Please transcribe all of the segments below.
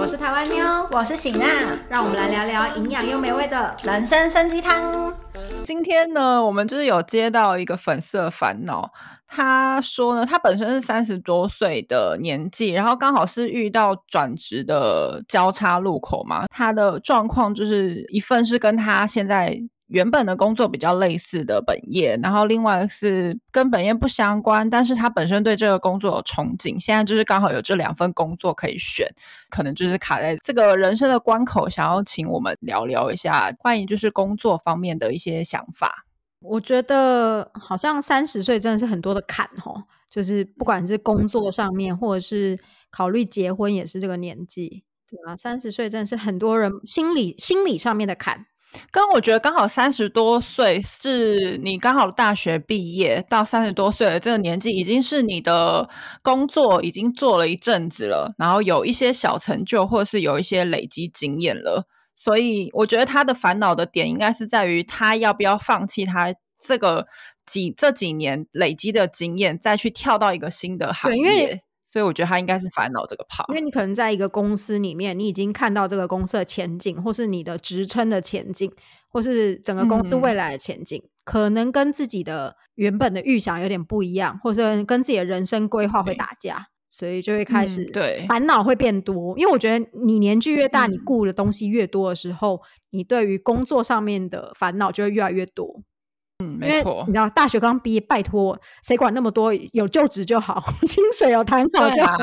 我是台湾妞，我是醒娜，让我们来聊聊营养又美味的人生参鸡汤。今天呢，我们就是有接到一个粉丝的烦恼。他说呢，他本身是三十多岁的年纪，然后刚好是遇到转职的交叉路口嘛。他的状况就是一份是跟他现在原本的工作比较类似的本业，然后另外是跟本业不相关，但是他本身对这个工作有憧憬。现在就是刚好有这两份工作可以选，可能就是卡在这个人生的关口，想要请我们聊聊一下关于就是工作方面的一些想法。我觉得好像三十岁真的是很多的坎哦，就是不管是工作上面，或者是考虑结婚，也是这个年纪，对啊？三十岁真的是很多人心理心理上面的坎。跟我觉得刚好三十多岁是你刚好大学毕业到三十多岁的这个年纪，已经是你的工作已经做了一阵子了，然后有一些小成就，或是有一些累积经验了。所以我觉得他的烦恼的点应该是在于他要不要放弃他这个几这几年累积的经验，再去跳到一个新的行业。所以我觉得他应该是烦恼这个怕，因为你可能在一个公司里面，你已经看到这个公司的前景，或是你的职称的前景，或是整个公司未来的前景，可能跟自己的原本的预想有点不一样，或者跟自己的人生规划会打架。所以就会开始对烦恼会变多，因为我觉得你年纪越大，你顾的东西越多的时候，你对于工作上面的烦恼就会越来越多。嗯，没错。你知道大学刚毕业，拜托谁管那么多？有就职就好，薪水有谈好就好。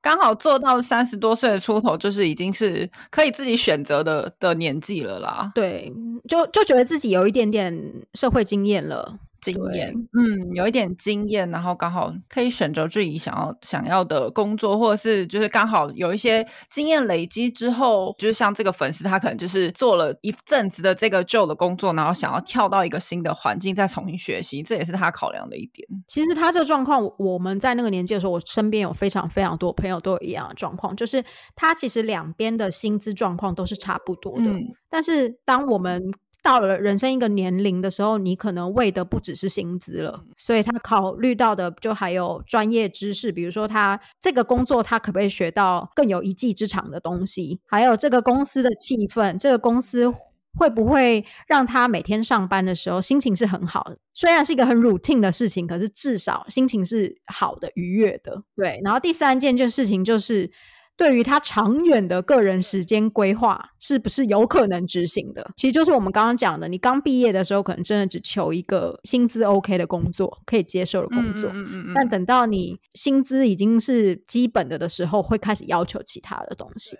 刚好做到三十多岁的出头，就是已经是可以自己选择的的年纪了啦。对，就就觉得自己有一点点社会经验了。经验，嗯，有一点经验，然后刚好可以选择自己想要想要的工作，或者是就是刚好有一些经验累积之后，就是像这个粉丝，他可能就是做了一阵子的这个旧的工作，然后想要跳到一个新的环境再重新学习，这也是他考量的一点。其实他这个状况，我们在那个年纪的时候，我身边有非常非常多朋友都有一样的状况，就是他其实两边的薪资状况都是差不多的，但是当我们到了人生一个年龄的时候，你可能为的不只是薪资了，所以他考虑到的就还有专业知识，比如说他这个工作他可不可以学到更有一技之长的东西，还有这个公司的气氛，这个公司会不会让他每天上班的时候心情是很好的？虽然是一个很 routine 的事情，可是至少心情是好的、愉悦的。对，然后第三件件事情就是。对于他长远的个人时间规划，是不是有可能执行的？其实就是我们刚刚讲的，你刚毕业的时候，可能真的只求一个薪资 OK 的工作，可以接受的工作。嗯嗯嗯。但等到你薪资已经是基本的的时候，会开始要求其他的东西。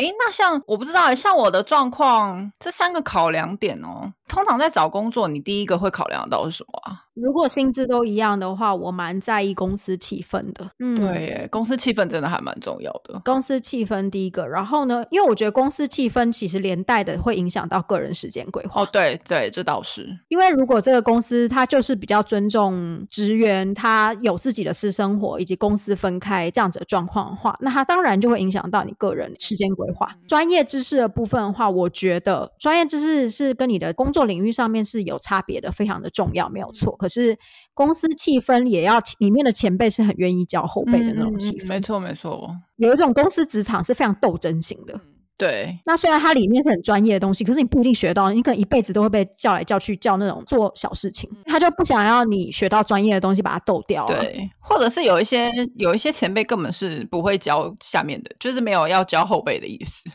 哎，那像我不知道，像我的状况，这三个考量点哦，通常在找工作，你第一个会考量到是什么啊？如果薪资都一样的话，我蛮在意公司气氛的。嗯，对，公司气氛真的还蛮重要的。公司气氛第一个，然后呢，因为我觉得公司气氛其实连带的会影响到个人时间规划。哦，对对，这倒是。因为如果这个公司它就是比较尊重职员，他有自己的私生活以及公司分开这样子的状况的话，那它当然就会影响到你个人时间规划。专业知识的部分的话，我觉得专业知识是跟你的工作领域上面是有差别的，非常的重要，没有错。可是公司气氛也要里面的前辈是很愿意教后辈的那种气氛，没错没错。有一种公司职场是非常斗争型的，对。那虽然它里面是很专业的东西，可是你不一定学到，你可能一辈子都会被叫来叫去，叫那种做小事情。他就不想要你学到专业的东西，把它斗掉。对，或者是有一些有一些前辈根本是不会教下面的，就是没有要教后辈的意思，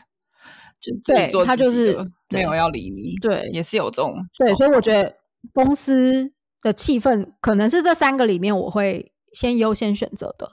就对他就是没有要理你。对，也是有这种。对，所以我觉得公司。的气氛可能是这三个里面我会先优先选择的。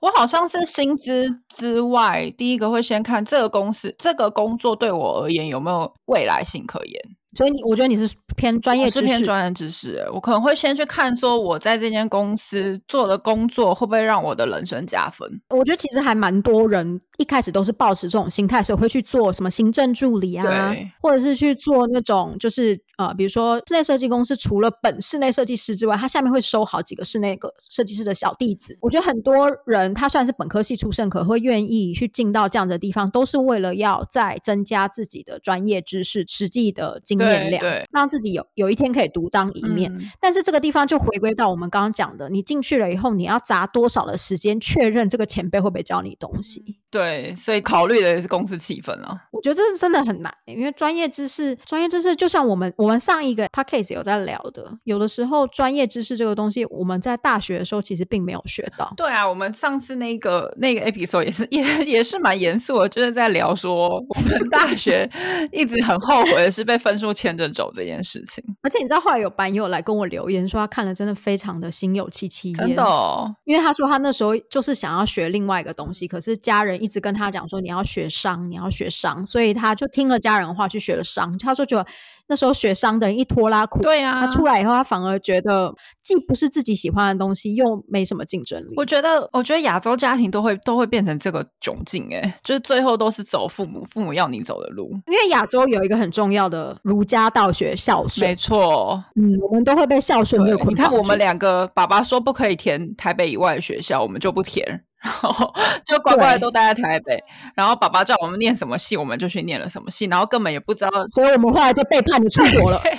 我好像是薪资之外，第一个会先看这个公司这个工作对我而言有没有未来性可言。所以你，我觉得你是偏专业知识，偏专业知识。我可能会先去看，说我在这间公司做的工作会不会让我的人生加分。我觉得其实还蛮多人一开始都是抱持这种心态，所以会去做什么行政助理啊，或者是去做那种就是呃，比如说室内设计公司，除了本室内设计师之外，他下面会收好几个室内个设计师的小弟子。我觉得很多人他虽然是本科系出身，可会愿意去进到这样的地方，都是为了要再增加自己的专业知识、实际的经验。面量，让自己有有一天可以独当一面。但是这个地方就回归到我们刚刚讲的，你进去了以后，你要砸多少的时间确认这个前辈会不会教你东西？对，所以考虑的也是公司气氛啊。我觉得这是真的很难，因为专业知识，专业知识就像我们我们上一个 p a c k a g e 有在聊的，有的时候专业知识这个东西，我们在大学的时候其实并没有学到。对啊，我们上次那个那个 episode 也是也也是蛮严肃的，就是在聊说我们大学 一直很后悔的是被分数牵着走这件事情。而且你知道后来有班友来跟我留言说，他看了真的非常的心有戚戚焉，真的，因为他说他那时候就是想要学另外一个东西，可是家人一直跟他讲说你要学商，你要学商，所以他就听了家人话去学了商。他说就。那时候学商的人一拖拉苦，对啊，他出来以后，他反而觉得既不是自己喜欢的东西，又没什么竞争力。我觉得，我觉得亚洲家庭都会都会变成这个窘境，哎，就是最后都是走父母父母要你走的路。因为亚洲有一个很重要的儒家道学孝顺，没错，嗯，我们都会被孝顺这个你看，我们两个爸爸说不可以填台北以外的学校，我们就不填。然后就 乖乖的都待在台北，然后爸爸叫我们念什么戏，我们就去念了什么戏，然后根本也不知道，所以我们后来就背叛你出国了。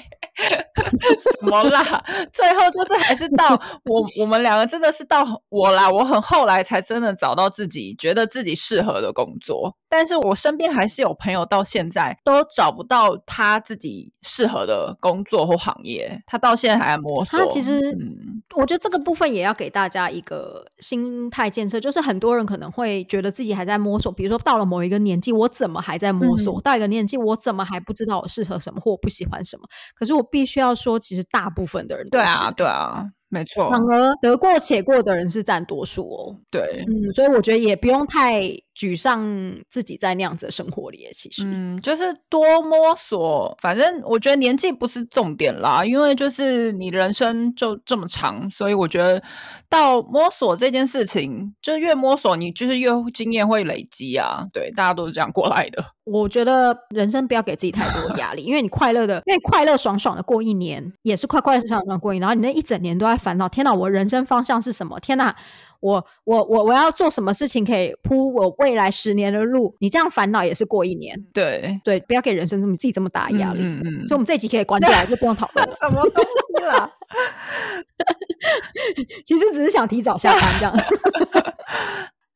怎么啦？最后就是还是到我我们两个真的是到我啦，我很后来才真的找到自己觉得自己适合的工作。但是我身边还是有朋友到现在都找不到他自己适合的工作或行业，他到现在还在摸索。他其实，嗯，我觉得这个部分也要给大家一个心态建设，就是很多人可能会觉得自己还在摸索。比如说到了某一个年纪，我怎么还在摸索？到一个年纪，我怎么还不知道我适合什么或我不喜欢什么？可是我必须要说，其实大部分的人对啊，对啊。没错，反而得过且过的人是占多数哦。对，嗯，所以我觉得也不用太沮丧，自己在那样子的生活里。其实，嗯，就是多摸索。反正我觉得年纪不是重点啦，因为就是你人生就这么长，所以我觉得到摸索这件事情，就越摸索，你就是越经验会累积啊。对，大家都是这样过来的。我觉得人生不要给自己太多压力，因为你快乐的，因为快乐爽爽的过一年，也是快快乐爽爽过一年，然后你那一整年都在烦恼。天哪，我人生方向是什么？天哪，我我我我要做什么事情可以铺我未来十年的路？你这样烦恼也是过一年。对对，不要给人生这么自己这么大压力。嗯嗯。所以，我们这集可以关掉，就不用讨论了。什么东西了？其实只是想提早下班这样。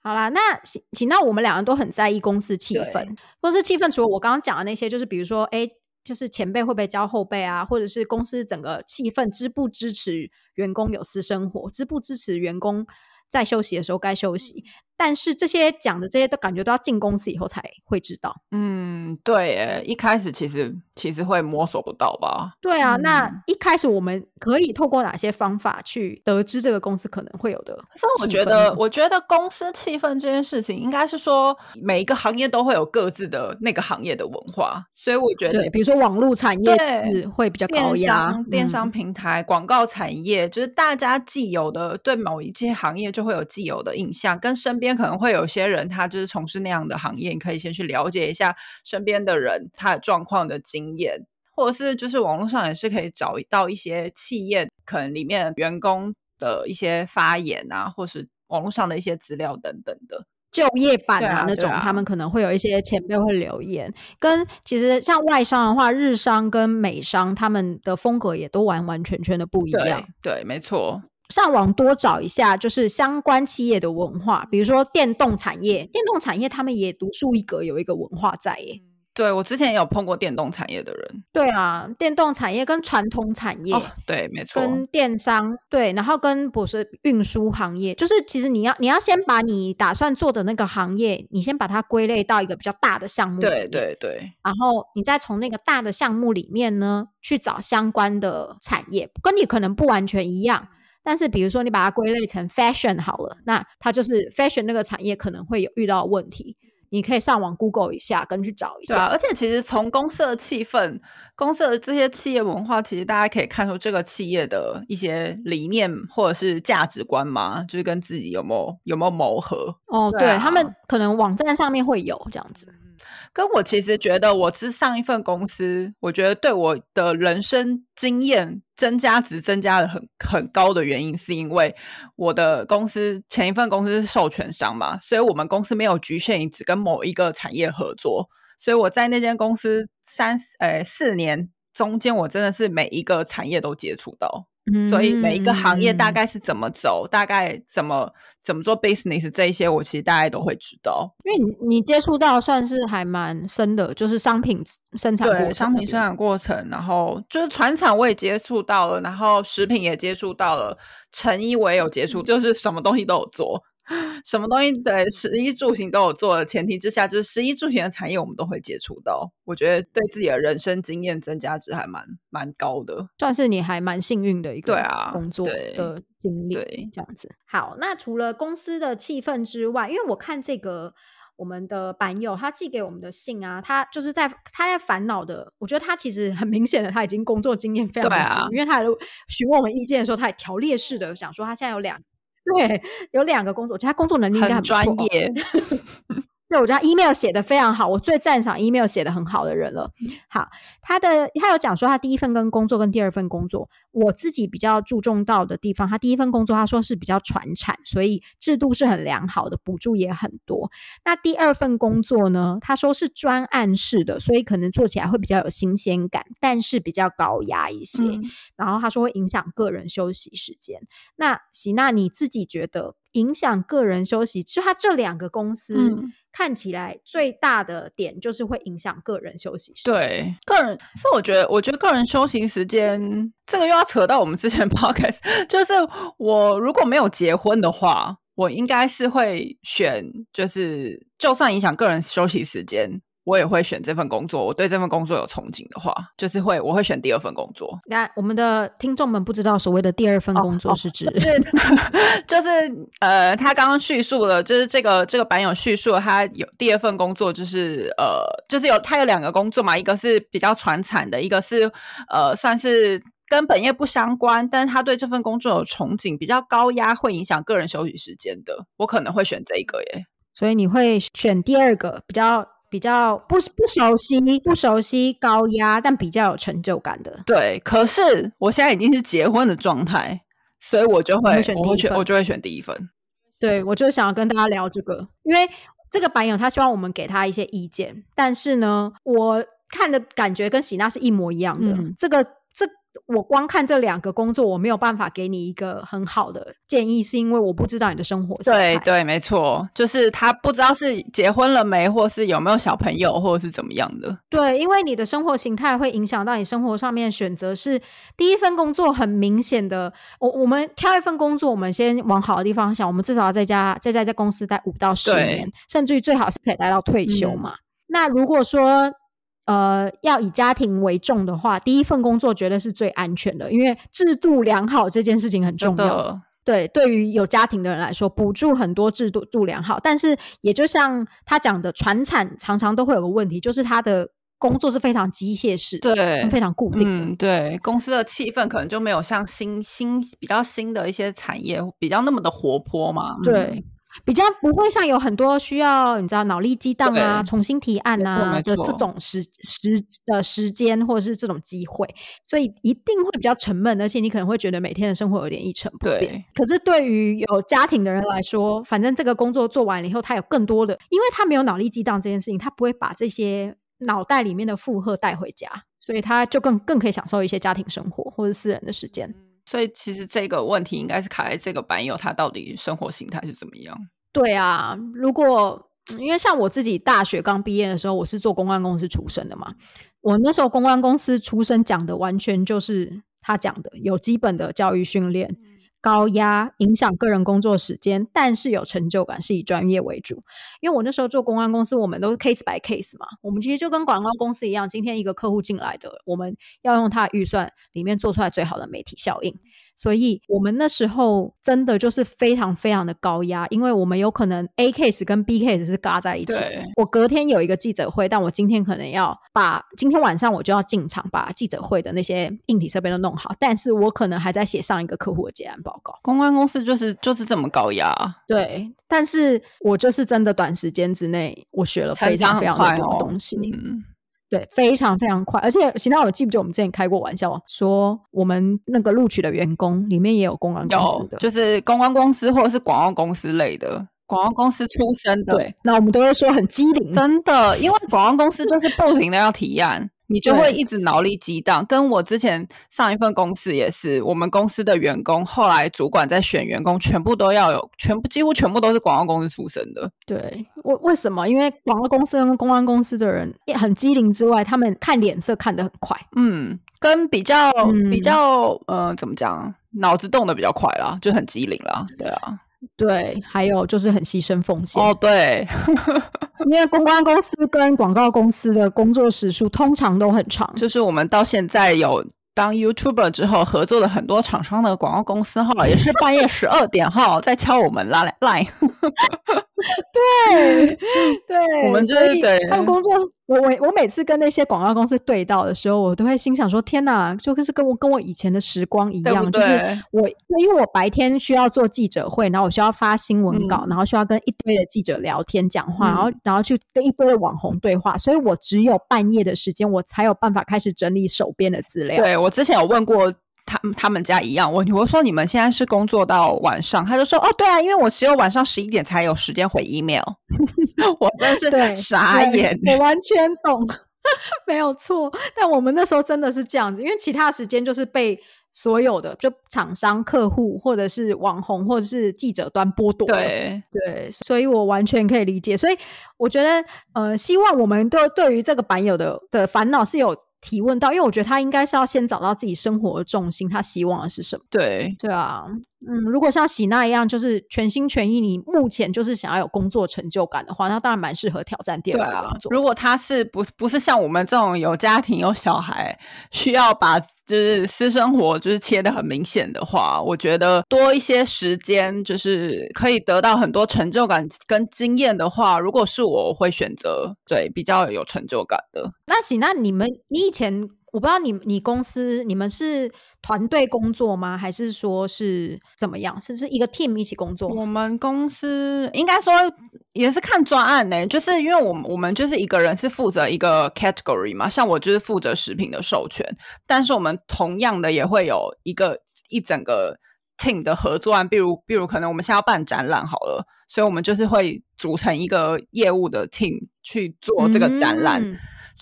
好啦，那行行，那我们两个都很在意公司气氛。公司气氛除了我刚刚讲的那些，就是比如说，哎，就是前辈会不会教后辈啊，或者是公司整个气氛支不支持员工有私生活，支不支持员工在休息的时候该休息。但是这些讲的这些都感觉都要进公司以后才会知道。嗯，对，一开始其实其实会摸索不到吧？对啊，那一开始我们可以透过哪些方法去得知这个公司可能会有的？所以我觉得，我觉得公司气氛这件事情，应该是说每一个行业都会有各自的那个行业的文化。所以我觉得，比如说网络产业是会比较高压，电商平台、广告产业，就是大家既有的对某一件行业就会有既有的印象，跟身边。可能会有些人，他就是从事那样的行业，你可以先去了解一下身边的人他的状况的经验，或者是就是网络上也是可以找到一些企业可能里面员工的一些发言啊，或是网络上的一些资料等等的就业版啊那种，他们可能会有一些前辈会留言。跟其实像外商的话，日商跟美商他们的风格也都完完全全的不一样。对，没错。上网多找一下，就是相关企业的文化，比如说电动产业，电动产业他们也独树一格，有一个文化在耶。对我之前也有碰过电动产业的人。对啊，电动产业跟传统产业，对，没错，跟电商，对，然后跟不是运输行业，就是其实你要你要先把你打算做的那个行业，你先把它归类到一个比较大的项目，对对对，然后你再从那个大的项目里面呢去找相关的产业，跟你可能不完全一样。但是，比如说你把它归类成 fashion 好了，那它就是 fashion 那个产业可能会有遇到问题。你可以上网 Google 一下，跟去找一下。而且，其实从公司的气氛、公司的这些企业文化，其实大家可以看出这个企业的一些理念或者是价值观嘛，就是跟自己有没有有没有谋合。哦，对他们可能网站上面会有这样子。跟我其实觉得，我之上一份公司，我觉得对我的人生经验增加值增加的很很高的原因，是因为我的公司前一份公司是授权商嘛，所以我们公司没有局限于只跟某一个产业合作，所以我在那间公司三呃四年中间我真的是每一个产业都接触到。所以每一个行业大概是怎么走，大概怎么怎么做 business 这一些，我其实大概都会知道。因为你你接触到算是还蛮深的，就是商品生产对商品生产过程，然后就是船厂我也接触到了，然后食品也接触到了，成衣我也有接触，就是什么东西都有做。什么东西对食衣住行都有做的前提之下，就是食衣住行的产业我们都会接触到。我觉得对自己的人生经验增加值还蛮蛮高的，算是你还蛮幸运的一个对啊工作的经历。对，这样子。好，那除了公司的气氛之外，因为我看这个我们的版友他寄给我们的信啊，他就是在他在烦恼的，我觉得他其实很明显的他已经工作经验非常足，因为他询问我们意见的时候，他也条列式的想说他现在有两。对，有两个工作，我觉得他工作能力应该很专业。对，我觉得 email 写的非常好，我最赞赏 email 写的很好的人了。好，他的他有讲说，他第一份跟工作跟第二份工作，我自己比较注重到的地方，他第一份工作他说是比较传产，所以制度是很良好的，补助也很多。那第二份工作呢，他说是专案式的，所以可能做起来会比较有新鲜感，但是比较高压一些。然后他说会影响个人休息时间。那喜娜你自己觉得？影响个人休息，就他这两个公司看起来最大的点就是会影响个人休息时间。对，个人，所以我觉得，我觉得个人休息时间这个又要扯到我们之前 podcast，就是我如果没有结婚的话，我应该是会选，就是就算影响个人休息时间。我也会选这份工作。我对这份工作有憧憬的话，就是会我会选第二份工作。那我们的听众们不知道所谓的第二份工作是指，是就是 呃，他刚刚叙述了，就是这个这个版友叙述了他有第二份工作，就是呃，就是有他有两个工作嘛，一个是比较传产的，一个是呃，算是跟本业不相关，但是他对这份工作有憧憬，比较高压，会影响个人休息时间的，我可能会选这一个耶。所以你会选第二个比较。比较不不熟悉，不熟悉高压，但比较有成就感的。对，可是我现在已经是结婚的状态，所以我就会选第一份，我就会选第一份。对，我就想要跟大家聊这个，因为这个白友他希望我们给他一些意见，但是呢，我看的感觉跟喜娜是一模一样的。这个。我光看这两个工作，我没有办法给你一个很好的建议，是因为我不知道你的生活。对对，没错，就是他不知道是结婚了没，或是有没有小朋友，或者是怎么样的。对，因为你的生活形态会影响到你生活上面选择。是第一份工作很明显的，我我们挑一份工作，我们先往好的地方想，我们至少要在家在在在公司待五到十年，甚至于最好是可以待到退休嘛。那如果说。呃，要以家庭为重的话，第一份工作绝对是最安全的，因为制度良好这件事情很重要。对，对于有家庭的人来说，补助很多制度度良好，但是也就像他讲的，传产常常都会有个问题，就是他的工作是非常机械式，对，非常固定的。对，公司的气氛可能就没有像新新比较新的一些产业比较那么的活泼嘛。对。比较不会像有很多需要你知道脑力激荡啊、重新提案啊的这种时时的时间或者是这种机会，所以一定会比较沉闷，而且你可能会觉得每天的生活有点一成不变。可是对于有家庭的人来说，反正这个工作做完了以后，他有更多的，因为他没有脑力激荡这件事情，他不会把这些脑袋里面的负荷带回家，所以他就更更可以享受一些家庭生活或者私人的时间。所以其实这个问题应该是卡在这个班友他到底生活形态是怎么样？对啊，如果因为像我自己大学刚毕业的时候，我是做公关公司出身的嘛，我那时候公关公司出身讲的完全就是他讲的有基本的教育训练。高压影响个人工作时间，但是有成就感，是以专业为主。因为我那时候做公关公司，我们都是 case by case 嘛，我们其实就跟广告公司一样，今天一个客户进来的，我们要用他的预算里面做出来最好的媒体效应。所以我们那时候真的就是非常非常的高压，因为我们有可能 A case 跟 B case 是嘎在一起。我隔天有一个记者会，但我今天可能要把今天晚上我就要进场把记者会的那些硬体设备都弄好，但是我可能还在写上一个客户的结案报告。公关公司就是就是这么高压。对，但是我就是真的短时间之内，我学了非常非常多东西。嗯。对，非常非常快，而且行到我记不记得我们之前开过玩笑，说我们那个录取的员工里面也有公关公司的，就是公关公司或者是广告公司类的，广告公司出身的。对，那我们都会说很机灵，真的，因为广告公司就是不停的要提案。你就会一直脑力激荡。跟我之前上一份公司也是，我们公司的员工后来主管在选员工，全部都要有，全部几乎全部都是广告公司出身的。对，为为什么？因为广告公司跟公安公司的人也很机灵之外，他们看脸色看得很快。嗯，跟比较比较呃，怎么讲？脑子动的比较快啦，就很机灵啦。对啊。对，还有就是很牺牲奉献哦。对，因为公关公司跟广告公司的工作时数通常都很长。就是我们到现在有当 YouTuber 之后，合作了很多厂商的广告公司哈，也是半夜十二点哈在敲我们拉 line。对 对，我们就是对他们工作。我我我每次跟那些广告公司对到的时候，我都会心想说：天哪，就是跟我跟我以前的时光一样，就是我因为我白天需要做记者会，然后我需要发新闻稿，然后需要跟一堆的记者聊天讲话，然后然后去跟一堆的网红对话，所以我只有半夜的时间，我才有办法开始整理手边的资料。对我之前有问过。他他们家一样问题，我说你们现在是工作到晚上，他就说哦对啊，因为我只有晚上十一点才有时间回 email，我真是傻眼，我完全懂，没有错。但我们那时候真的是这样子，因为其他时间就是被所有的就厂商、客户或者是网红或者是记者端剥夺，对对，所以我完全可以理解。所以我觉得呃，希望我们都对于这个版友的的烦恼是有。提问到，因为我觉得他应该是要先找到自己生活的重心，他希望的是什么？对，对啊。嗯，如果像喜娜一样，就是全心全意，你目前就是想要有工作成就感的话，那当然蛮适合挑战第二个工作。如果他是不不是像我们这种有家庭有小孩，需要把就是私生活就是切的很明显的话，我觉得多一些时间，就是可以得到很多成就感跟经验的话，如果是我会选择对比较有成就感的。那喜娜你们你以前。我不知道你你公司你们是团队工作吗？还是说是怎么样？是是一个 team 一起工作？我们公司应该说也是看专案呢，就是因为我们我们就是一个人是负责一个 category 嘛，像我就是负责食品的授权，但是我们同样的也会有一个一整个 team 的合作案，比如比如可能我们现在要办展览好了，所以我们就是会组成一个业务的 team 去做这个展览。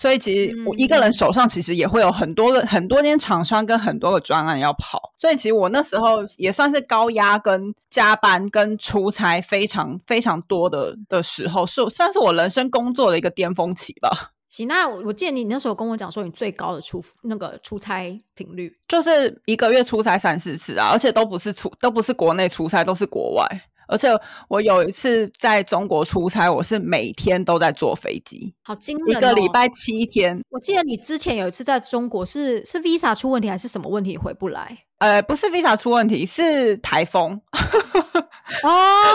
所以其实我一个人手上其实也会有很多个很多间厂商跟很多个专案要跑，所以其实我那时候也算是高压跟加班跟出差非常非常多的的时候，是算是我人生工作的一个巅峰期吧。行，那我建议你那时候跟我讲说，你最高的出那个出差频率就是一个月出差三四次啊，而且都不是出都不是国内出差，都是国外。而且我有一次在中国出差，我是每天都在坐飞机，好惊人！一个礼拜七天。我记得你之前有一次在中国，是是 visa 出问题还是什么问题回不来？呃，不是 visa 出问题，是台风。哦，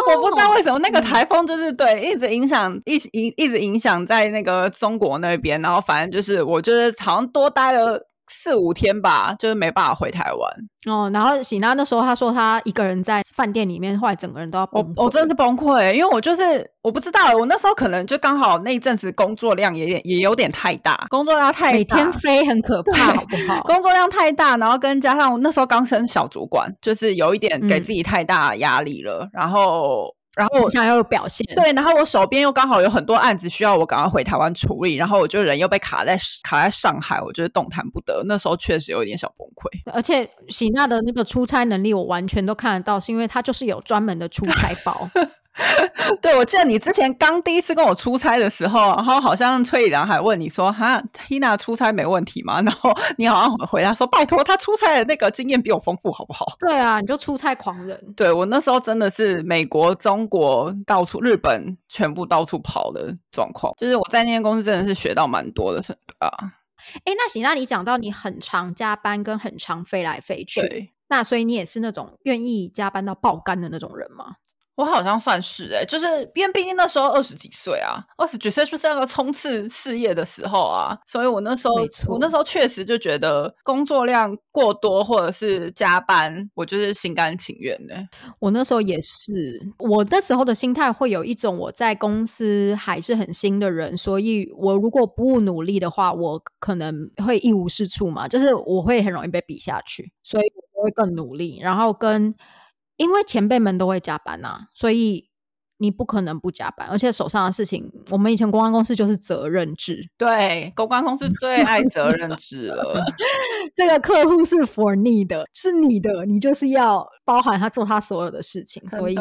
我不知道为什么那个台风就是对一直影响一一一直影响在那个中国那边，然后反正就是我觉得好像多待了。四五天吧，就是没办法回台湾哦。然后喜娜那时候她说她一个人在饭店里面，后来整个人都要崩溃。我真的是崩溃，因为我就是我不知道，我那时候可能就刚好那一阵子工作量也也有点太大，工作量太大每天飞很可怕，好不好？工作量太大，然后跟加上那时候刚升小主管，就是有一点给自己太大压力了，然后。然后我想要有表现，对，然后我手边又刚好有很多案子需要我赶快回台湾处理，然后我就人又被卡在卡在上海，我觉得动弹不得。那时候确实有一点小崩溃。而且喜娜的那个出差能力，我完全都看得到，是因为她就是有专门的出差包。对，我记得你之前刚第一次跟我出差的时候，然后好像崔以良还问你说：“哈，Tina 出差没问题吗？”然后你好像回答说：“拜托，他出差的那个经验比我丰富，好不好？”对啊，你就出差狂人。对我那时候真的是美国、中国到处、日本全部到处跑的状况，就是我在那间公司真的是学到蛮多的，是啊。哎，那行，那你讲到你很常加班跟很常飞来飞去，那所以你也是那种愿意加班到爆肝的那种人吗？我好像算是哎，就是因为毕竟那时候二十几岁啊，二十几岁就是那个冲刺事业的时候啊，所以我那时候，我那时候确实就觉得工作量过多或者是加班，我就是心甘情愿的。我那时候也是，我那时候的心态会有一种我在公司还是很新的人，所以我如果不努力的话，我可能会一无是处嘛，就是我会很容易被比下去，所以我会更努力，然后跟。因为前辈们都会加班呐，所以你不可能不加班，而且手上的事情，我们以前公关公司就是责任制，对，公关公司最爱责任制了。这个客户是 for 你的，是你的，你就是要包含他做他所有的事情，所以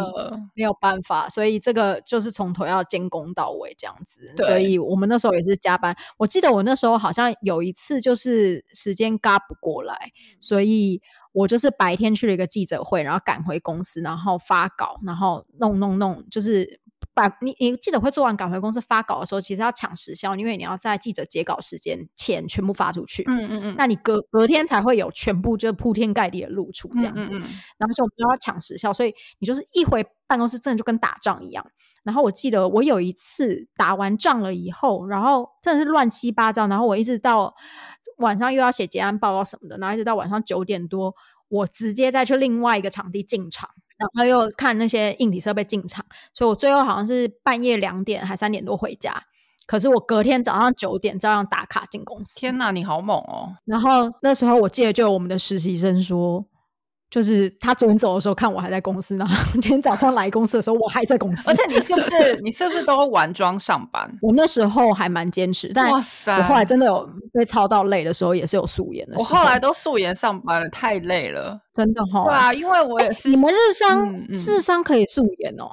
没有办法，所以这个就是从头要监工到尾这样子。所以我们那时候也是加班，我记得我那时候好像有一次就是时间嘎不过来，所以。我就是白天去了一个记者会，然后赶回公司，然后发稿，然后弄弄弄，就是把你你记者会做完赶回公司发稿的时候，其实要抢时效，因为你要在记者截稿时间前全部发出去。嗯嗯嗯。那你隔隔天才会有全部就铺天盖地的露出这样子。嗯嗯。然后所以我们就要抢时效，所以你就是一回办公室，真的就跟打仗一样。然后我记得我有一次打完仗了以后，然后真的是乱七八糟，然后我一直到。晚上又要写结案报告什么的，然后一直到晚上九点多，我直接再去另外一个场地进场，然后又看那些硬体设备进场，所以我最后好像是半夜两点还三点多回家，可是我隔天早上九点照样打卡进公司。天哪，你好猛哦！然后那时候我记得就有我们的实习生说。就是他昨天走的时候看我还在公司呢，今天早上来公司的时候我还在公司。而且你是不是你是不是都完妆上班？我那时候还蛮坚持，但我后来真的有被操到累的时候，也是有素颜的。我后来都素颜上班了，太累了，真的哈。对啊，因为我也是。你们日商日商可以素颜哦，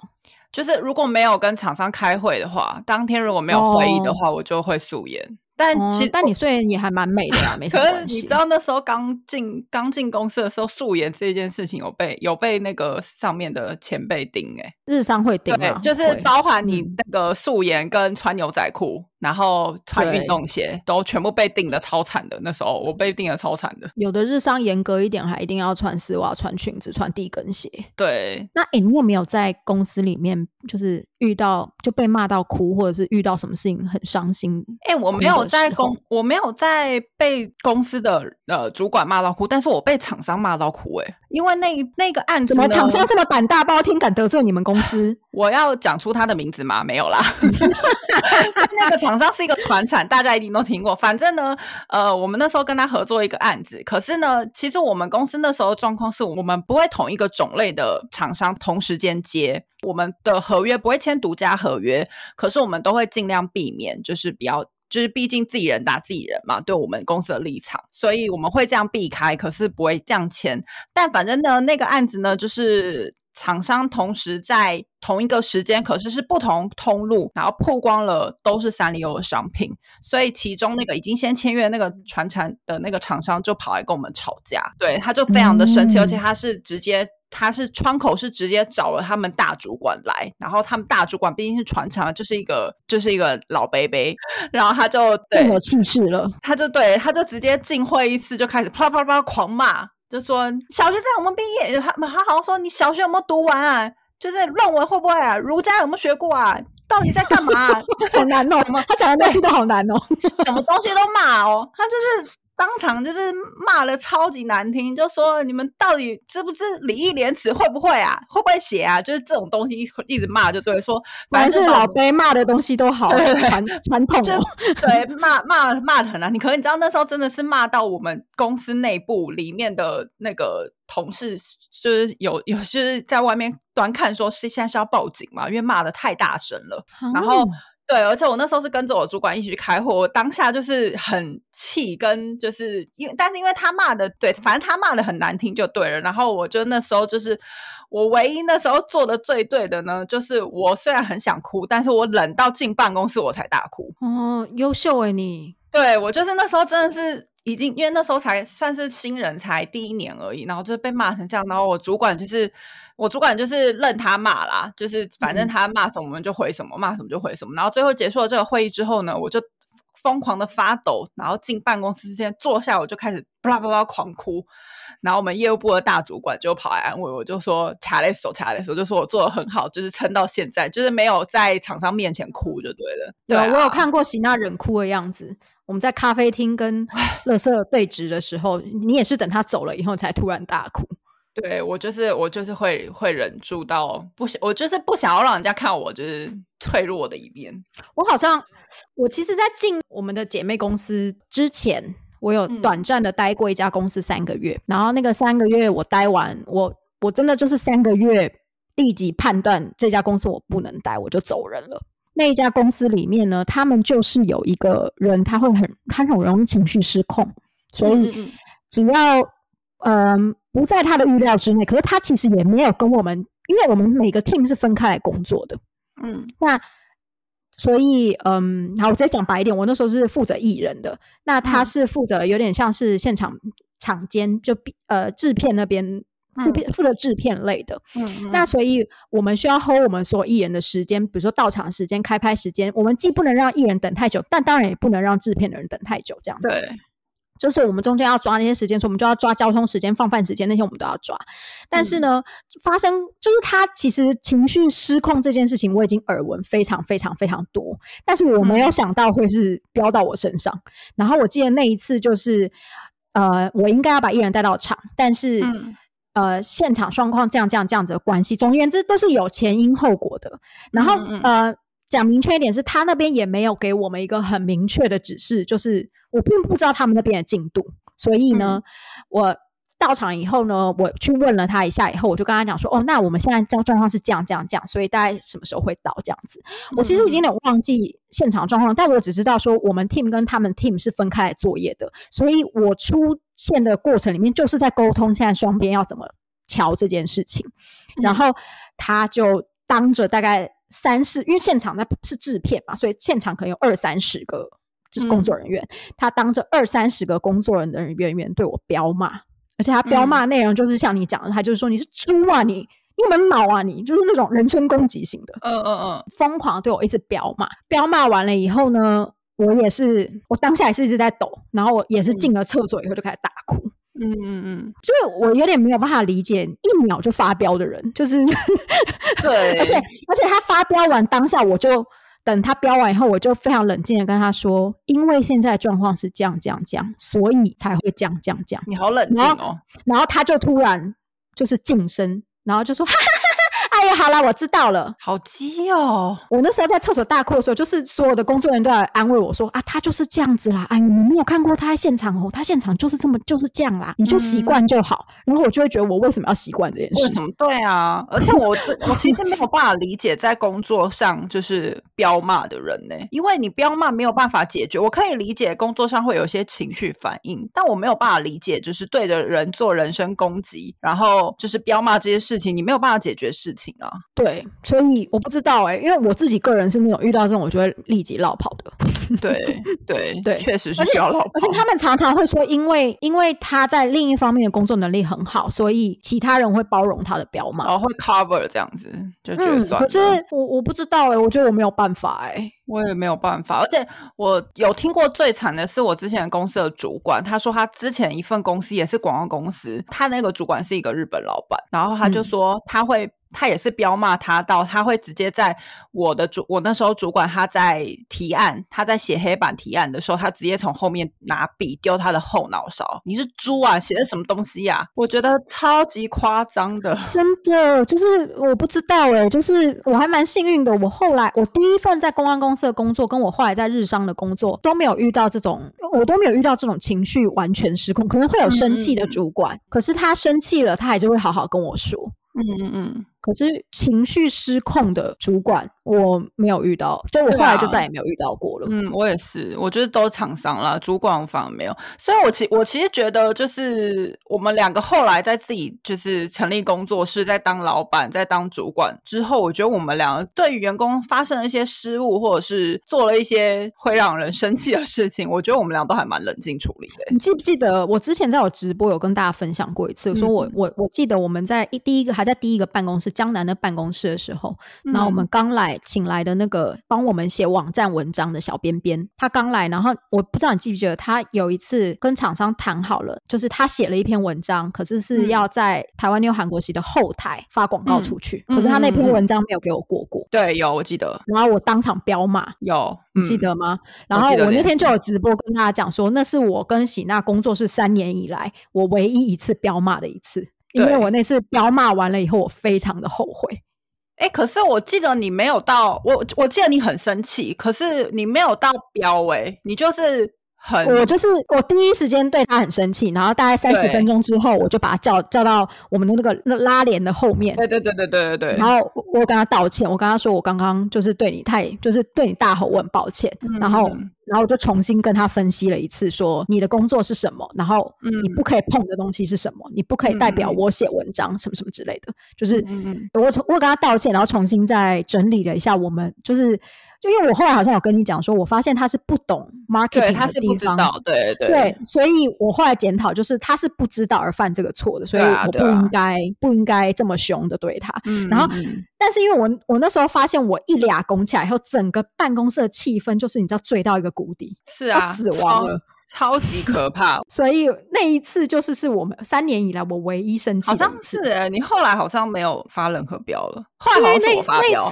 就是如果没有跟厂商开会的话，当天如果没有会议的话，我就会素颜。但其实，但你虽然也还蛮美的啊，没什么可是你知道那时候刚进刚进公司的时候，素颜这件事情有被有被那个上面的前辈盯哎，日商会盯对，就是包含你那个素颜跟穿牛仔裤。然后穿运动鞋都全部被定的超惨的，那时候我被定的超惨的。有的日商严格一点，还一定要穿丝袜、穿裙子、穿低跟鞋。对，那哎，你有没有在公司里面就是遇到就被骂到哭，或者是遇到什么事情很伤心？哎，我没有在公，我没有在被公司的呃主管骂到哭，但是我被厂商骂到哭。哎，因为那那个案子，怎么厂商这么胆大包天，敢得罪你们公司？我要讲出他的名字吗？没有啦，那个厂。厂商是一个船产，大家一定都听过。反正呢，呃，我们那时候跟他合作一个案子，可是呢，其实我们公司那时候状况是我们不会同一个种类的厂商同时间接，我们的合约不会签独家合约，可是我们都会尽量避免，就是比较，就是毕竟自己人打自己人嘛，对我们公司的立场，所以我们会这样避开，可是不会这样签。但反正呢，那个案子呢，就是。厂商同时在同一个时间，可是是不同通路，然后曝光了都是三丽鸥的商品，所以其中那个已经先签约那个传产的那个厂商就跑来跟我们吵架，对，他就非常的生气，而且他是直接，他是窗口是直接找了他们大主管来，然后他们大主管毕竟是船厂，就是一个就是一个老 baby，然后他就对有气势了，他就对，他就直接进会议室就开始啪啪啪狂骂。就说小学生我们毕业，他他好像说你小学有没有读完啊？就是论文会不会啊？儒家有没有学过啊？到底在干嘛？好难哦，他讲的东西都好难哦，什么东西都骂哦，他就是。当场就是骂的超级难听，就说你们到底知不知礼义廉耻，会不会啊？会不会写啊？就是这种东西一一直骂，就对，说反正是老辈骂的东西都好传 传统，对，骂骂骂的很难听。可能你知道那时候真的是骂到我们公司内部里面的那个同事，就是有有就是在外面端看，说是现在是要报警嘛？因为骂的太大声了，然后。对，而且我那时候是跟着我主管一起去开会，我当下就是很气，跟就是因为，但是因为他骂的，对，反正他骂的很难听就对了。然后我就那时候就是我唯一那时候做的最对的呢，就是我虽然很想哭，但是我忍到进办公室我才大哭。哦，优秀哎你，对我就是那时候真的是。已经因为那时候才算是新人才第一年而已，然后就是被骂成这样，然后我主管就是我主管就是任他骂啦，就是反正他骂什么我们就回什么，骂什么就回什么。然后最后结束了这个会议之后呢，我就疯狂的发抖，然后进办公室之前坐下，我就开始巴拉巴拉狂哭。然后我们业务部的大主管就跑来安慰我，就说查了手，查了手，就说我做的很好，就是撑到现在，就是没有在厂商面前哭就对了。对我有看过喜娜忍哭的样子。我们在咖啡厅跟乐色对峙的时候，你也是等他走了以后才突然大哭。对我就是我就是会会忍住到不想，我就是不想要让人家看我就是脆弱的一面。我好像我其实，在进我们的姐妹公司之前，我有短暂的待过一家公司三个月，然后那个三个月我待完，我我真的就是三个月立即判断这家公司我不能待，我就走人了。那一家公司里面呢，他们就是有一个人，他会很他很容易情绪失控，所以只要嗯不在他的预料之内，可是他其实也没有跟我们，因为我们每个 team 是分开来工作的，嗯，那所以嗯，好，我再讲白一点，我那时候是负责艺人的，那他是负责有点像是现场场监，就呃制片那边。制片负责制片类的，嗯那所以我们需要 hold 我们所有艺人的时间，比如说到场时间、开拍时间，我们既不能让艺人等太久，但当然也不能让制片的人等太久，这样子。对，就是我们中间要抓那些时间，所以我们就要抓交通时间、放饭时间那些，我们都要抓。但是呢，发生就是他其实情绪失控这件事情，我已经耳闻非常非常非常多，但是我没有想到会是飙到我身上。然后我记得那一次就是，呃，我应该要把艺人带到场，但是。呃，现场状况这样这样这样子的关系，总而言之都是有前因后果的。然后呃，讲明确一点，是他那边也没有给我们一个很明确的指示，就是我并不知道他们那边的进度。所以呢，我到场以后呢，我去问了他一下以后，我就跟他讲说，哦，那我们现在这样状况是这样这样这样，所以大概什么时候会到这样子？我其实已经有点忘记现场状况，但我只知道说我们 team 跟他们 team 是分开来作业的，所以我出。现的过程里面，就是在沟通现在双边要怎么瞧这件事情。然后他就当着大概三四，因为现场那是制片嘛，所以现场可能有二三十个就是工作人员。他当着二三十个工作人员员对我彪骂，而且他彪骂内容就是像你讲的，他就是说你是猪啊，你你有没有脑啊，你就是那种人身攻击型的，嗯嗯嗯，疯狂对我一直彪骂。彪骂完了以后呢？我也是，我当下也是一直在抖，然后我也是进了厕所以后就开始大哭。嗯嗯嗯，就是我有点没有办法理解一秒就发飙的人，就是对，而且而且他发飙完当下，我就等他飙完以后，我就非常冷静的跟他说，因为现在状况是这样这样这样，所以才会这样这样这样。你好冷静哦，然后他就突然就是近身，然后就说。哎呀，好了，我知道了。好激哦！我那时候在厕所大哭的时候，就是所有的工作人员都来安慰我说：“啊，他就是这样子啦。哎，你没有看过他在现场哦，他现场就是这么就是这样啦，你就习惯就好。”然后我就会觉得，我为什么要习惯这件事？为什么？对啊，而且我这我其实没有办法理解在工作上就是彪骂的人呢，因为你彪骂没有办法解决。我可以理解工作上会有一些情绪反应，但我没有办法理解就是对着人做人身攻击，然后就是彪骂这些事情，你没有办法解决事情。情啊，对，所以我不知道哎，因为我自己个人是那种遇到这种我就会立即绕跑的。对对 对，确实是需要绕跑。而且他们常常会说，因为因为他在另一方面的工作能力很好，所以其他人会包容他的彪嘛，然后会 cover 这样子，就觉得算。可是我我不知道哎，我觉得我没有办法哎，我也没有办法。而且我有听过最惨的是我之前公司的主管，他说他之前一份公司也是广告公司，他那个主管是一个日本老板，然后他就说他会。他也是彪骂他到，他会直接在我的主，我那时候主管他在提案，他在写黑板提案的时候，他直接从后面拿笔丢他的后脑勺。你是猪啊？写的什么东西呀？我觉得超级夸张的，真的就是我不知道哎，就是我还蛮幸运的。我后来我第一份在公安公司的工作，跟我后来在日商的工作都没有遇到这种，我都没有遇到这种情绪完全失控，可能会有生气的主管，可是他生气了，他还是会好好跟我说。嗯嗯嗯。可是情绪失控的主管我没有遇到，就我后来就再也没有遇到过了。嗯，我也是，我觉得都厂商啦，主管反而没有。所以，我其我其实觉得，就是我们两个后来在自己就是成立工作室，在当老板，在当主管之后，我觉得我们两个对于员工发生了一些失误，或者是做了一些会让人生气的事情，我觉得我们俩都还蛮冷静处理的。你记不记得我之前在我直播有跟大家分享过一次，说我我我记得我们在一第一个还在第一个办公室。江南的办公室的时候，然后我们刚来请来的那个帮我们写网站文章的小编编，他刚来，然后我不知道你记不记得，他有一次跟厂商谈好了，就是他写了一篇文章，可是是要在台湾妞韩国系的后台发广告出去，可是他那篇文章没有给我过过。对，有我记得，然后我当场彪骂，有你记得吗？然后我那天就有直播跟大家讲说，那是我跟喜娜工作室三年以来我唯一一次彪骂的一次。因为我那次彪骂完了以后，我非常的后悔。哎，可是我记得你没有到我，我记得你很生气，可是你没有到彪哎，你就是很，我就是我第一时间对他很生气，然后大概三十分钟之后，我就把他叫叫到我们的那个那拉帘的后面。对对对对对对对。然后我跟他道歉，我跟他说我刚刚就是对你太就是对你大吼，我很抱歉。然后然后我就重新跟他分析了一次，说你的工作是什么，然后你不可以碰的东西是什么，你不可以代表我写文章什么什么之类的。就是我重我跟他道歉，然后重新再整理了一下，我们就是。就因为我后来好像有跟你讲说，我发现他是不懂 marketing 的地方，对对对，所以我后来检讨，就是他是不知道而犯这个错的，所以我不应该不应该这么凶的对他。然后，但是因为我我那时候发现，我一俩拱起来以后，整个办公室的气氛就是你知道坠到一个谷底，是啊，死亡了。超级可怕，所以那一次就是是我们三年以来我唯一生气。好像是哎，你后来好像没有发任何标了，后来好像是我发标。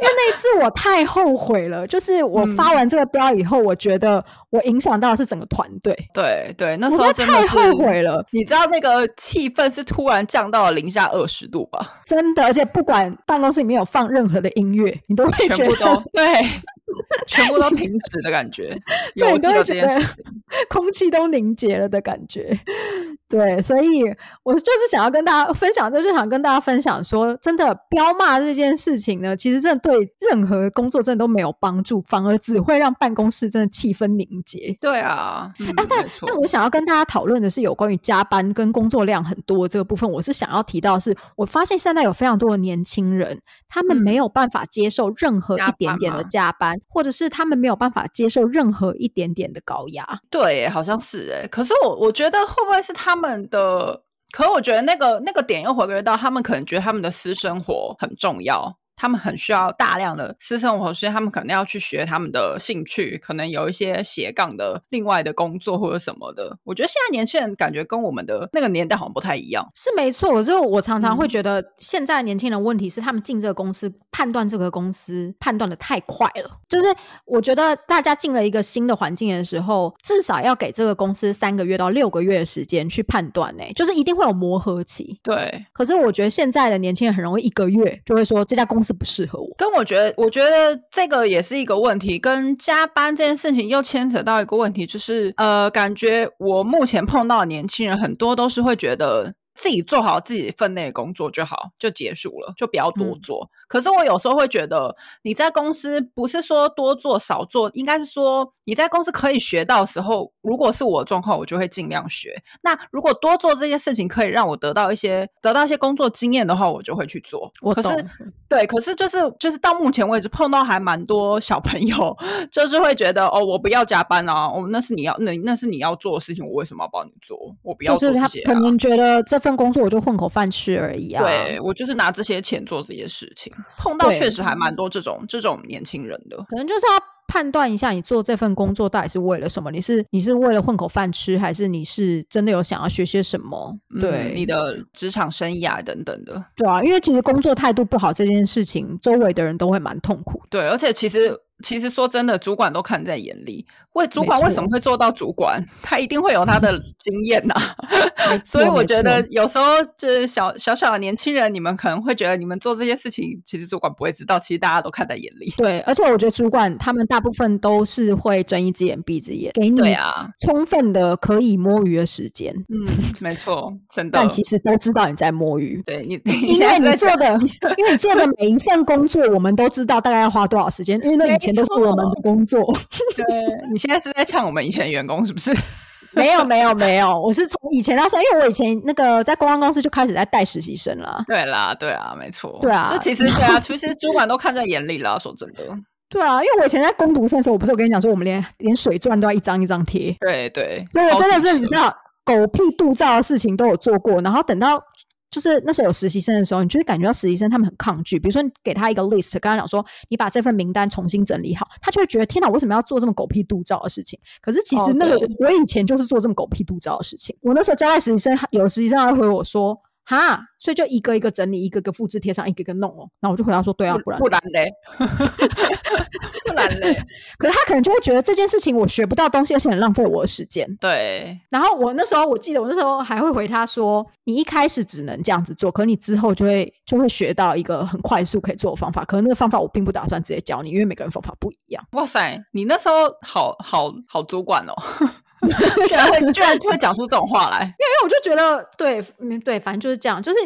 因为那一次我太后悔了，就是我发完这个标以后，我觉得我影响到的是整个团队。对对，那时候真的太后悔了。你知道那个气氛是突然降到了零下二十度吧？真的，而且不管办公室里面有放任何的音乐，你都会觉得对。全部都停止的感觉，有这件事情，空气都凝结了的感觉。对，所以我就是想要跟大家分享，就是想跟大家分享说，真的彪骂这件事情呢，其实真的对任何工作真的都没有帮助，反而只会让办公室真的气氛凝结。对啊，但但但我想要跟大家讨论的是有关于加班跟工作量很多这个部分，我是想要提到，是我发现现在有非常多的年轻人，他们没有办法接受任何一点点的加班。或者是他们没有办法接受任何一点点的高压，对，好像是哎。可是我我觉得会不会是他们的？可我觉得那个那个点又回归到他们可能觉得他们的私生活很重要。他们很需要大量的私生活时间，他们可能要去学他们的兴趣，可能有一些斜杠的另外的工作或者什么的。我觉得现在年轻人感觉跟我们的那个年代好像不太一样，是没错。就我常常会觉得，现在年轻人问题是他们进这个公司，判断这个公司判断的太快了。就是我觉得大家进了一个新的环境的时候，至少要给这个公司三个月到六个月的时间去判断，呢，就是一定会有磨合期。对。可是我觉得现在的年轻人很容易一个月就会说这家公是不适合我，跟我觉得，我觉得这个也是一个问题，跟加班这件事情又牵扯到一个问题，就是呃，感觉我目前碰到的年轻人很多都是会觉得。自己做好自己分内的工作就好，就结束了，就不要多做。可是我有时候会觉得，你在公司不是说多做少做，应该是说你在公司可以学到时候，如果是我的状况，我就会尽量学。那如果多做这些事情可以让我得到一些得到一些工作经验的话，我就会去做。我是对，可是就是就是到目前为止碰到还蛮多小朋友，就是会觉得哦，我不要加班啊，哦，那是你要那那是你要做的事情，我为什么要帮你做？我不要做这些。可能觉得这。份工作我就混口饭吃而已啊！对我就是拿这些钱做这些事情，碰到确实还蛮多这种这种年轻人的，可能就是要判断一下你做这份工作到底是为了什么？你是你是为了混口饭吃，还是你是真的有想要学些什么？对你的职场生涯等等的，对啊，因为其实工作态度不好这件事情，周围的人都会蛮痛苦。对，而且其实。其实说真的，主管都看在眼里。为主管为什么会做到主管？他一定会有他的 经验呐。所以我觉得有时候就是小小小的年轻人，你们可能会觉得你们做这些事情，其实主管不会知道。其实大家都看在眼里。对，而且我觉得主管他们大部分都是会睁一只眼闭一只眼，给你啊充分的可以摸鱼的时间。嗯，没错，真的。但其实都知道你在摸鱼。对你，因为你做的，因为你做的每一份工作，我们都知道大概要花多少时间。因为那以前都是我们的工作。对你现在是在呛我们。以前员工是不是？没有没有没有，我是从以前到现在，因为我以前那个在公关公司就开始在带实习生了。对啦，对啊，没错，对啊，这其实对啊，其实主管都看在眼里了。说真的，对啊，因为我以前在攻读生的时候，我不是我跟你讲说，我们连连水钻都要一张一张贴。对对，所以我真的是你知道狗屁杜照的事情都有做过，然后等到。就是那时候有实习生的时候，你就会感觉到实习生他们很抗拒。比如说，你给他一个 list，跟他讲说，你把这份名单重新整理好，他就会觉得天哪，为什么要做这么狗屁度照的事情？可是其实那个我以前就是做这么狗屁度照的事情。我那时候交代实习生，有实习生还回我说。哈，所以就一个一个整理，一个个复制贴上，一个个弄哦。然后我就回答说，对啊，不然不然嘞，不然嘞。可是他可能就会觉得这件事情我学不到东西，而且很浪费我的时间。对。然后我那时候我记得我那时候还会回他说，你一开始只能这样子做，可你之后就会就会学到一个很快速可以做的方法。可能那个方法我并不打算直接教你，因为每个人方法不一样。哇塞，你那时候好好好主管哦。居然会 居然会讲出这种话来，因为因为我就觉得对对，反正就是这样，就是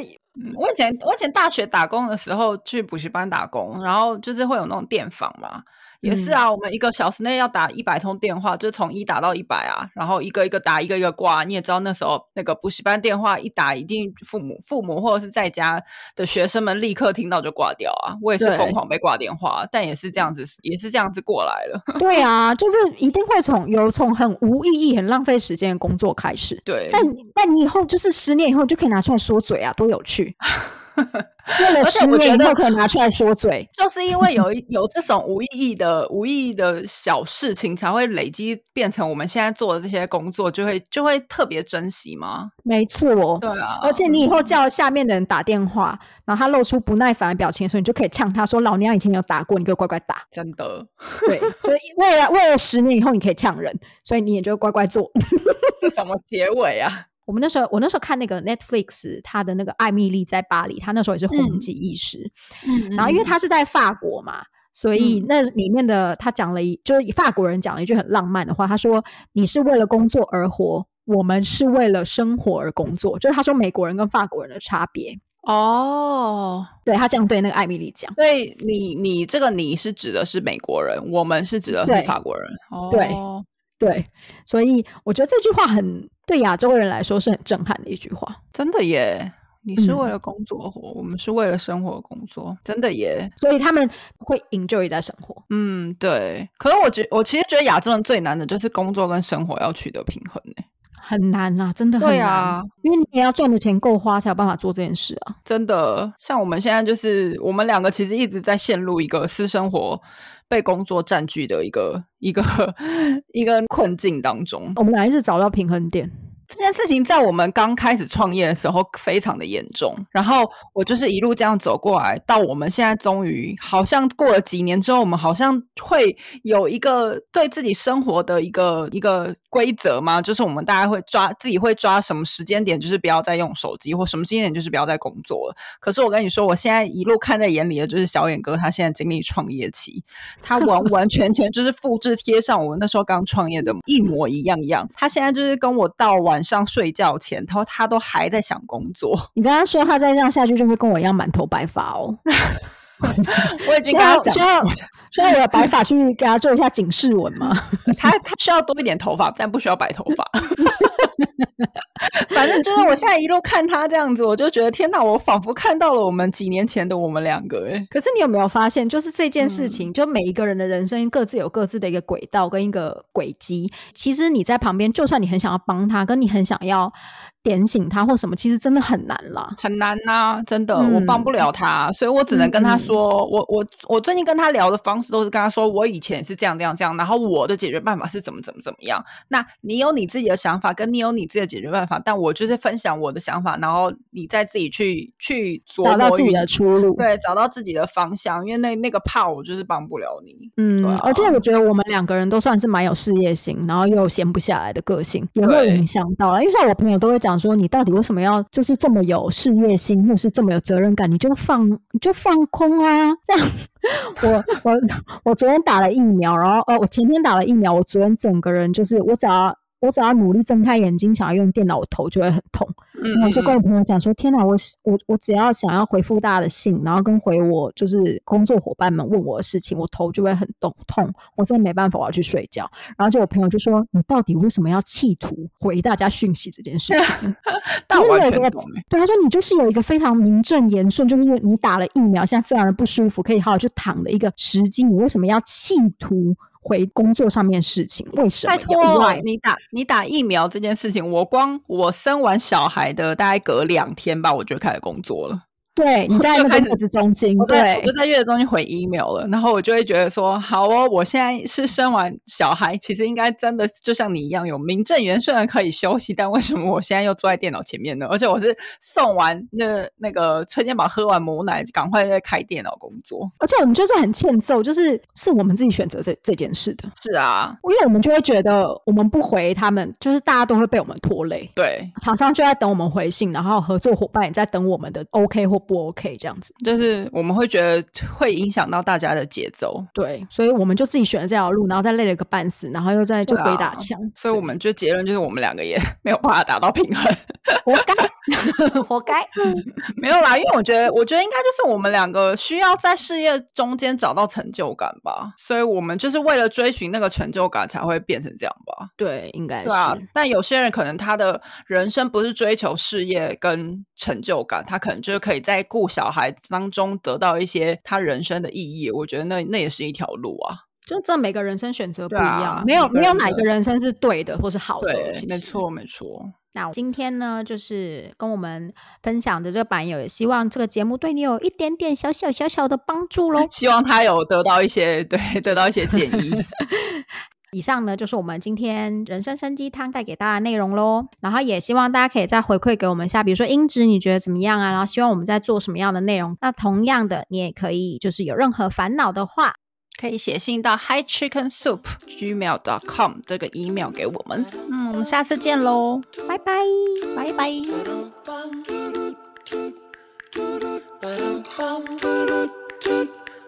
我以前我以前大学打工的时候去补习班打工，然后就是会有那种电访嘛。也是啊，我们一个小时内要打一百通电话，就从一打到一百啊，然后一个一个打，一个一个挂。你也知道那时候那个补习班电话一打，一定父母父母或者是在家的学生们立刻听到就挂掉啊。我也是疯狂被挂电话，但也是这样子，也是这样子过来了。对啊，就是一定会从有从很无意义、很浪费时间的工作开始。对，但但你以后就是十年以后就可以拿出来说嘴啊，多有趣。为了十年以后可以拿出来说嘴，就是因为有有这种无意义的、无意义的小事情，才会累积变成我们现在做的这些工作，就会就会特别珍惜吗？没错，对啊。而且你以后叫下面的人打电话，然后他露出不耐烦的表情的时候，你就可以呛他说：“老娘以前有打过，你给我乖乖打。”真的，对。所以为了为了十年以后你可以呛人，所以你也就乖乖做。是什么结尾啊？我们那时候，我那时候看那个 Netflix，他的那个艾米丽在巴黎，他那时候也是红极一时。嗯，然后因为他是在法国嘛，所以那里面的他讲了一，就是法国人讲了一句很浪漫的话，他说：“你是为了工作而活，我们是为了生活而工作。”就是他说美国人跟法国人的差别。哦，对他这样对那个艾米丽讲。所以你你这个你是指的是美国人，我们是指的是法国人。哦对。对，所以我觉得这句话很对亚洲人来说是很震撼的一句话。真的耶，你是为了工作活，我们是为了生活工作。真的耶，所以他们会 enjoy 在生活。嗯，对。可是我觉我其实觉得亚洲人最难的就是工作跟生活要取得平衡呢。很难啊，真的很难，因为你也要赚的钱够花，才有办法做这件事啊。真的，像我们现在就是我们两个其实一直在陷入一个私生活被工作占据的一个一个 一个困境当中。我们俩一直找到平衡点。这件事情在我们刚开始创业的时候非常的严重，然后我就是一路这样走过来，到我们现在终于好像过了几年之后，我们好像会有一个对自己生活的一个一个规则吗？就是我们大家会抓自己会抓什么时间点，就是不要再用手机，或什么时间点就是不要再工作了。可是我跟你说，我现在一路看在眼里的就是小眼哥，他现在经历创业期，他完完全全就是复制贴上我们那时候刚创业的一模一样一样。他现在就是跟我到晚。晚上睡觉前，他他都还在想工作。你跟他说，他再这样下去，就会跟我一样满头白发哦。我已经跟他讲，需要 需要我的白发去给他做一下警示纹吗？他他需要多一点头发，但不需要白头发。反正就是我现在一路看他这样子，我就觉得天哪！我仿佛看到了我们几年前的我们两个。哎，可是你有没有发现，就是这件事情，就每一个人的人生各自有各自的一个轨道跟一个轨迹。其实你在旁边，就算你很想要帮他，跟你很想要。点醒他或什么，其实真的很难啦，很难呐，真的，我帮不了他，所以我只能跟他说，我我我最近跟他聊的方式都是跟他说，我以前是这样这样这样，然后我的解决办法是怎么怎么怎么样。那你有你自己的想法，跟你有你自己的解决办法，但我就是分享我的想法，然后你再自己去去找到自己的出路，对，找到自己的方向。因为那那个怕我就是帮不了你，嗯，而且我觉得我们两个人都算是蛮有事业心，然后又闲不下来的个性，也会影响到了。因为像我朋友都会讲。讲说你到底为什么要就是这么有事业心，或是这么有责任感？你就放你就放空啊！这样，我我 我昨天打了疫苗，然后呃，我前天打了疫苗，我昨天整个人就是我只要。我只要努力睁开眼睛，想要用电脑，我头就会很痛。然后就跟我朋友讲说：“天哪，我我我只要想要回复大家的信，然后跟回我就是工作伙伴们问我的事情，我头就会很痛痛。我真的没办法，我要去睡觉。”然后就我朋友就说：“你到底为什么要企图回大家讯息这件事情？” 但完全懂。对他说：“你就是有一个非常名正言顺，就是你打了疫苗，现在非常的不舒服，可以好好去躺的一个时机，你为什么要企图？”回工作上面事情，为什么？拜托，你打你打疫苗这件事情，我光我生完小孩的大概隔两天吧，我就开始工作了。对，你在那个月子中心，对，我就在月子中心回 email 了，然后我就会觉得说，好哦，我现在是生完小孩，其实应该真的就像你一样有名正言顺的可以休息，但为什么我现在又坐在电脑前面呢？而且我是送完那那个春天宝喝完母奶，赶快在开电脑工作，而且我们就是很欠揍，就是是我们自己选择这这件事的，是啊，因为我们就会觉得我们不回他们，就是大家都会被我们拖累，对，厂商就在等我们回信，然后合作伙伴也在等我们的 OK 或不 OK 这样子，就是我们会觉得会影响到大家的节奏，对，所以我们就自己选了这条路，然后再累了个半死，然后又在就鬼打墙，所以我们就结论就是我们两个也 没有办法达到平衡，活该，活该，没有啦，因为我觉得，我觉得应该就是我们两个需要在事业中间找到成就感吧，所以我们就是为了追寻那个成就感才会变成这样吧，对，应该。是，但有些人可能他的人生不是追求事业跟成就感，他可能就是可以在顾小孩当中得到一些他人生的意义。我觉得那那也是一条路啊。就这每个人生选择不一样，没有没有哪个人生是对的或是好的。对，没错没错。那今天呢，就是跟我们分享的这个版友，也希望这个节目对你有一点点小小小小的帮助喽。希望他有得到一些对，得到一些建议。以上呢就是我们今天人生参鸡汤带给大家的内容喽，然后也希望大家可以再回馈给我们一下，比如说音质你觉得怎么样啊？然后希望我们在做什么样的内容？那同样的，你也可以就是有任何烦恼的话，可以写信到 hi chicken soup gmail dot com 这个 email 给我们。嗯，我们下次见喽，拜拜，拜拜。